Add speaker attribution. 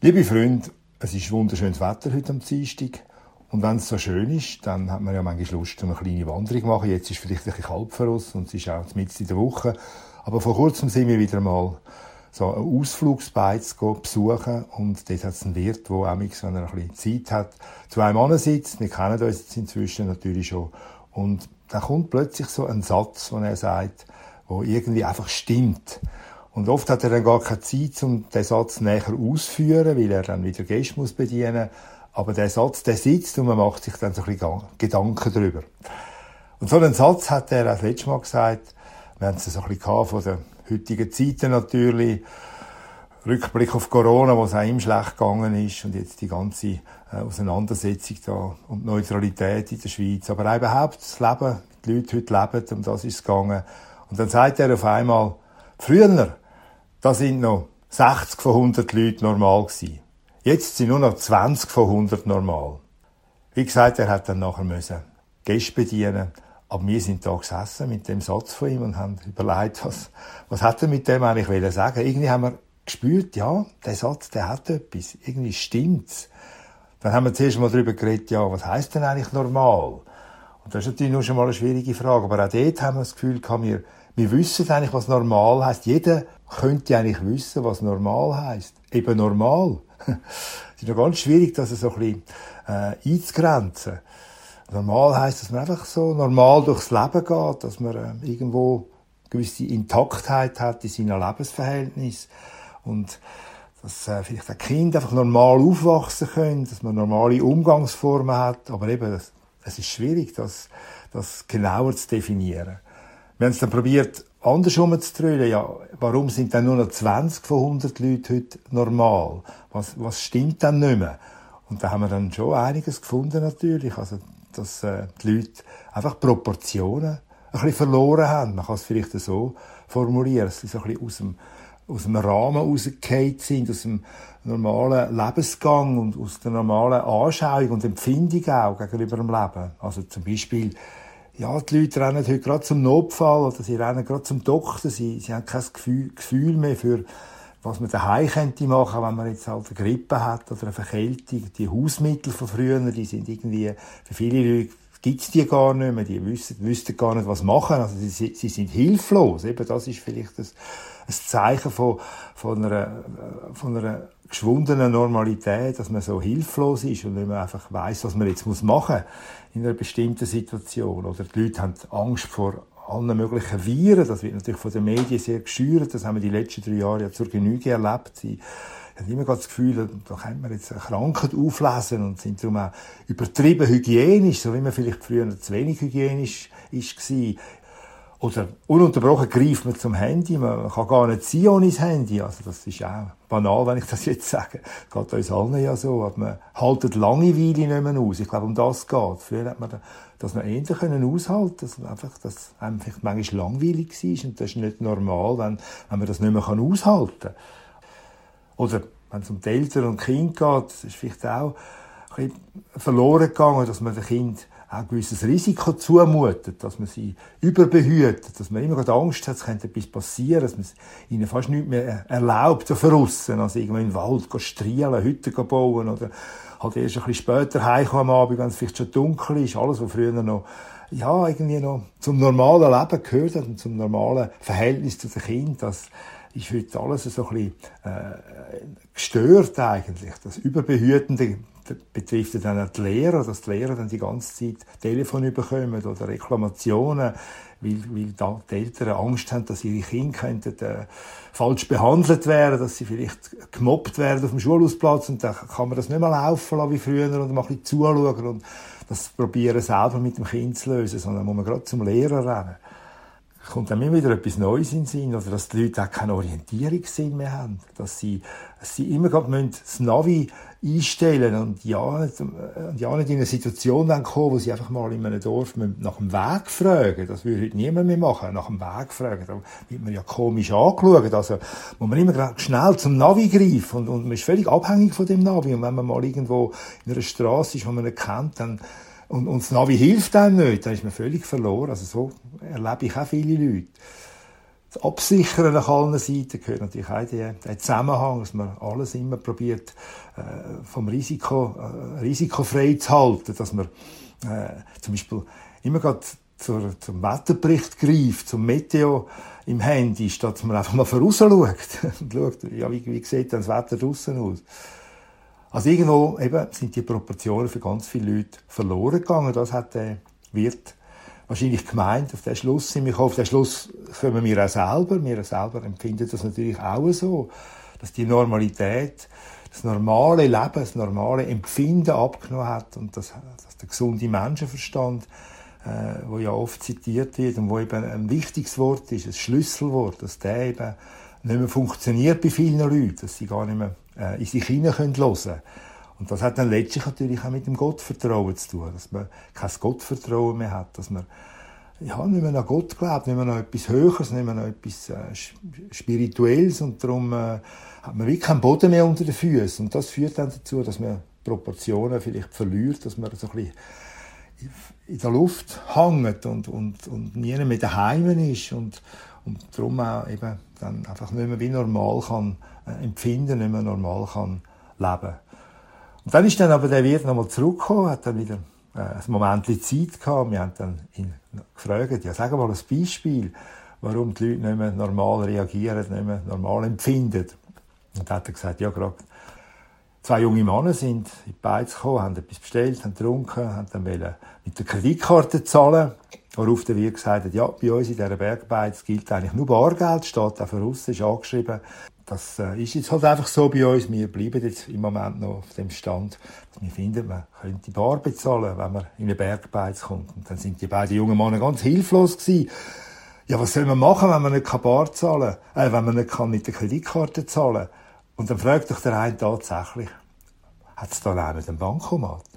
Speaker 1: Liebe Freunde, es ist wunderschönes Wetter heute am Dienstag. Und wenn es so schön ist, dann hat man ja manchmal Lust, eine kleine Wanderung zu machen. Jetzt ist vielleicht ein bisschen kalt für uns und es ist auch mitten in der Woche. Aber vor kurzem sind wir wieder mal so einen Ausflugsbeiz besuchen und dort hat es einen Wirt, der auch wenn er ein bisschen Zeit hat, zu einem Mann sitzt. Wir kennen uns jetzt inzwischen natürlich schon. Und da kommt plötzlich so ein Satz, den er sagt, der irgendwie einfach stimmt. Und oft hat er dann gar keine Zeit, um den Satz näher auszuführen, weil er dann wieder Gäste muss bedienen Aber der Satz, der sitzt und man macht sich dann so ein bisschen Gedanken darüber. Und so einen Satz hat er auch das letzte Mal gesagt. Wir haben es so ein bisschen von den heutigen Zeiten natürlich. Rückblick auf Corona, wo es auch ihm schlecht gegangen ist und jetzt die ganze äh, Auseinandersetzung da und Neutralität in der Schweiz. Aber auch überhaupt das Leben, die Leute heute leben, um das ist es gegangen. Und dann sagt er auf einmal, früher da sind noch 60 von 100 Leute normal gewesen. Jetzt sind nur noch 20 von 100 normal. Wie gesagt, er hat dann nachher müssen Gäste bedienen. Aber wir sind da gesessen mit dem Satz von ihm und haben überlegt, was, was hat er mit dem eigentlich wollen sagen. Irgendwie haben wir gespürt, ja, der Satz, der hat etwas. Irgendwie stimmt's. Dann haben wir zuerst mal darüber geredet, ja, was heißt denn eigentlich normal? Und das ist natürlich nur schon mal eine schwierige Frage. Aber auch dort haben wir das Gefühl gehabt, wir, wir wissen eigentlich, was normal heißt. Jeder könnte eigentlich wissen, was normal heißt. Eben normal. Es ist noch ganz schwierig, das so ein bisschen äh, einzugrenzen. Normal heißt, dass man einfach so normal durchs Leben geht, dass man äh, irgendwo gewisse Intaktheit hat in seinem Lebensverhältnis und dass äh, vielleicht ein Kind einfach normal aufwachsen können, dass man normale Umgangsformen hat, aber eben, es ist schwierig, das, das genauer zu definieren. Wir haben es dann probiert, andersrum zu drehen. Ja, warum sind dann nur noch 20 von 100 Leuten heute normal? Was, was stimmt dann nicht mehr? Und da haben wir dann schon einiges gefunden natürlich. Also, dass äh, die Leute einfach Proportionen ein bisschen verloren haben. Man kann es vielleicht so formulieren, dass sie so ein bisschen aus dem, aus dem Rahmen rausgefallen sind, aus dem normalen Lebensgang und aus der normalen Anschauung und Empfindung auch gegenüber dem Leben. Also zum Beispiel ja, die Leute rennen heute gerade zum Notfall oder sie rennen gerade zum Doktor. Sie, sie haben kein Gefühl, Gefühl mehr für, was man daheim könnte machen, wenn man jetzt halt eine Grippe hat oder eine Verkältung. Die Hausmittel von früher, die sind irgendwie, für viele Leute gibt's die gar nicht mehr. Die wissen, wüssten gar nicht, was machen. Also sie, sie sind hilflos. Eben das ist vielleicht das, ein Zeichen von, von einer, von einer geschwundenen Normalität, dass man so hilflos ist und nicht mehr einfach weiß, was man jetzt machen muss in einer bestimmten Situation. Oder die Leute haben Angst vor allen möglichen Viren. Das wird natürlich von den Medien sehr geschürt. Das haben wir die letzten drei Jahre ja zur Genüge erlebt. Sie haben immer das Gefühl, da könnte man jetzt eine Krankheit auflesen und sind darum auch übertrieben hygienisch, so wie man vielleicht früher zu wenig hygienisch war. Oder ununterbrochen greift man zum Handy, man kann gar nicht ziehen ohne das Handy. Also das ist auch banal, wenn ich das jetzt sage. Das geht uns allen ja so. Aber man haltet Langeweile nicht mehr aus. Ich glaube, um das geht. Früher hat man das noch eher können aushalten dass einfach, dass einem vielleicht manchmal langweilig war. Und das ist nicht normal, wenn, wenn man das nicht mehr aushalten kann. Oder wenn es um die Eltern und Kind geht, das ist vielleicht auch ein bisschen verloren gegangen, dass man dem Kind auch ein gewisses Risiko zumutet, dass man sie überbehütet, dass man immer Angst hat, es könnte etwas passieren, dass man ihnen fast nichts mehr erlaubt, von aussen, also irgendwo im Wald gehen strielen, Hütten bauen oder halt erst ein bisschen später heimkommen am Abend, wenn es vielleicht schon dunkel ist, alles, was früher noch ja, irgendwie noch zum normalen Leben gehört hat und zum normalen Verhältnis zu den Kindern, das ist heute alles so ein bisschen äh, gestört eigentlich. Das Überbehütende betrifft dann auch die Lehrer, dass die Lehrer dann die ganze Zeit Telefon bekommen oder Reklamationen, weil, weil da die Eltern Angst haben, dass ihre Kinder könnten, äh, falsch behandelt werden, dass sie vielleicht gemobbt werden auf dem Schulhausplatz und dann kann man das nicht mehr laufen lassen wie früher und mal ein bisschen zuschauen und das probieren selber mit dem Kind zu lösen, sondern muss man gerade zum Lehrer rennen kommt dann immer wieder etwas Neues in den Sinn, oder dass die Leute auch keinen Orientierungssinn mehr haben, dass sie, dass sie immer gerade das Navi einstellen und ja, ja nicht in eine Situation dann kommen, wo sie einfach mal in einem Dorf nach dem Weg fragen. Das würde heute niemand mehr machen, nach dem Weg fragen. Da wird man ja komisch angeschaut. Also, muss man immer schnell zum Navi greifen und, und man ist völlig abhängig von dem Navi. Und wenn man mal irgendwo in einer Straße ist, wo man nicht kennt, dann und, und das Navi hilft einem nicht, dann ist man völlig verloren. Also so erlebe ich auch viele Leute. das Absichern nach allen Seiten gehört natürlich auch der, der Zusammenhang, dass man alles immer probiert, äh, vom Risiko, äh, risikofrei zu halten, dass man äh, zum Beispiel immer gerade zur, zum Wetterbericht greift, zum Meteo im Handy, statt dass man einfach mal voraus schaut und schaut, ja, wie, wie sieht denn das Wetter draussen aus? Also irgendwo eben sind die Proportionen für ganz viele Leute verloren gegangen. Das hat der Wirt wahrscheinlich gemeint. Auf den Schluss sind wir Auf den Schluss kommen wir auch selber. Wir selber empfinden das natürlich auch so, dass die Normalität, das normale Leben, das normale Empfinden abgenommen hat und dass, dass der gesunde Menschenverstand äh, wo ja oft zitiert wird und wo eben ein wichtiges Wort ist, ein Schlüsselwort, dass der eben nicht mehr funktioniert bei vielen Leuten, dass sie gar nicht mehr äh, in sich hinein hören können. Und das hat dann letztlich natürlich auch mit dem Gottvertrauen zu tun, dass man kein Gottvertrauen mehr hat, dass man ja, nicht mehr an Gott glaubt, nicht mehr an etwas Höheres, nicht mehr an etwas äh, Spirituelles und darum äh, hat man wirklich keinen Boden mehr unter den Füßen. Und das führt dann dazu, dass man Proportionen vielleicht verliert, dass man so ein bisschen in der Luft hängt und, und, und nie mehr daheim ist und, und darum auch eben dann einfach nicht mehr wie normal kann äh, empfinden, nicht mehr normal kann leben. Und dann ist dann aber der Wirt nochmal zurückgekommen, hat dann wieder äh, ein Moment Zeit gehabt. Wir haben dann ihn gefragt, ja, sag mal ein Beispiel, warum die Leute nicht mehr normal reagieren, nicht mehr normal empfinden. Und dann hat er gesagt, ja, gerade Zwei junge Männer sind in die Beiz gekommen, haben etwas bestellt, haben getrunken, haben dann mit der Kreditkarte zahlen. Worauf der Wirt gesagt hat, ja, bei uns in dieser Bergbeiz gilt eigentlich nur Bargeld, steht auch voraus, ist angeschrieben. Das äh, ist jetzt halt einfach so bei uns. Wir bleiben jetzt im Moment noch auf dem Stand, dass wir finden, man könnte Bar bezahlen, wenn man in eine Bergbeiz kommt. Und dann sind die beiden jungen Männer ganz hilflos gewesen. Ja, was soll man machen, wenn man nicht Bar zahlen kann, äh, wenn man nicht mit der Kreditkarte zahlen kann? Und dann fragt doch der eine tatsächlich, hat es da auch nicht einen Bankomat?